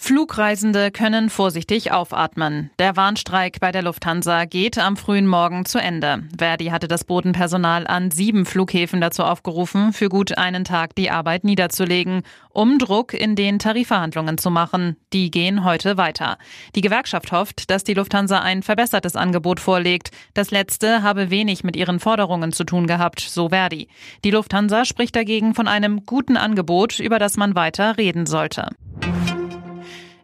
Flugreisende können vorsichtig aufatmen. Der Warnstreik bei der Lufthansa geht am frühen Morgen zu Ende. Verdi hatte das Bodenpersonal an sieben Flughäfen dazu aufgerufen, für gut einen Tag die Arbeit niederzulegen, um Druck in den Tarifverhandlungen zu machen. Die gehen heute weiter. Die Gewerkschaft hofft, dass die Lufthansa ein verbessertes Angebot vorlegt. Das letzte habe wenig mit ihren Forderungen zu tun gehabt, so Verdi. Die Lufthansa spricht dagegen von einem guten Angebot, über das man weiter reden sollte.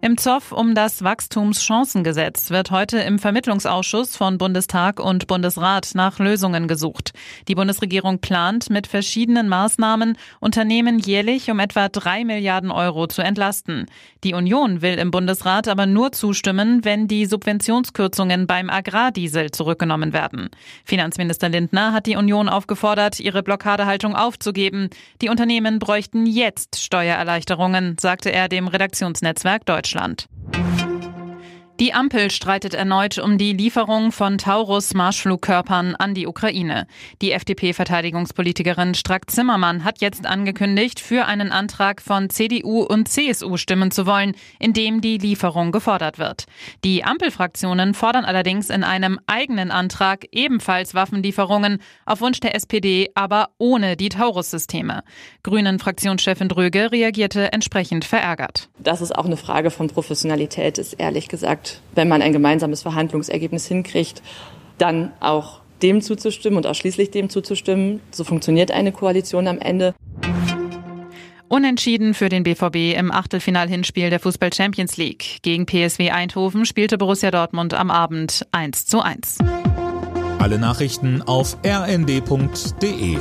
Im Zoff um das Wachstumschancengesetz wird heute im Vermittlungsausschuss von Bundestag und Bundesrat nach Lösungen gesucht. Die Bundesregierung plant mit verschiedenen Maßnahmen Unternehmen jährlich um etwa drei Milliarden Euro zu entlasten. Die Union will im Bundesrat aber nur zustimmen, wenn die Subventionskürzungen beim Agrardiesel zurückgenommen werden. Finanzminister Lindner hat die Union aufgefordert, ihre Blockadehaltung aufzugeben. Die Unternehmen bräuchten jetzt Steuererleichterungen, sagte er dem Redaktionsnetzwerk Deutschland. Deutschland. Die Ampel streitet erneut um die Lieferung von Taurus-Marschflugkörpern an die Ukraine. Die FDP-Verteidigungspolitikerin Strack-Zimmermann hat jetzt angekündigt, für einen Antrag von CDU und CSU stimmen zu wollen, in dem die Lieferung gefordert wird. Die Ampelfraktionen fordern allerdings in einem eigenen Antrag ebenfalls Waffenlieferungen, auf Wunsch der SPD aber ohne die Taurus-Systeme. Grünen-Fraktionschefin Dröge reagierte entsprechend verärgert. Das ist auch eine Frage von Professionalität, ist ehrlich gesagt wenn man ein gemeinsames Verhandlungsergebnis hinkriegt, dann auch dem zuzustimmen und ausschließlich dem zuzustimmen. So funktioniert eine Koalition am Ende. Unentschieden für den BVB im Achtelfinal-Hinspiel der Fußball Champions League. Gegen PSW Eindhoven spielte Borussia Dortmund am Abend 1 zu 1. Alle Nachrichten auf rnd.de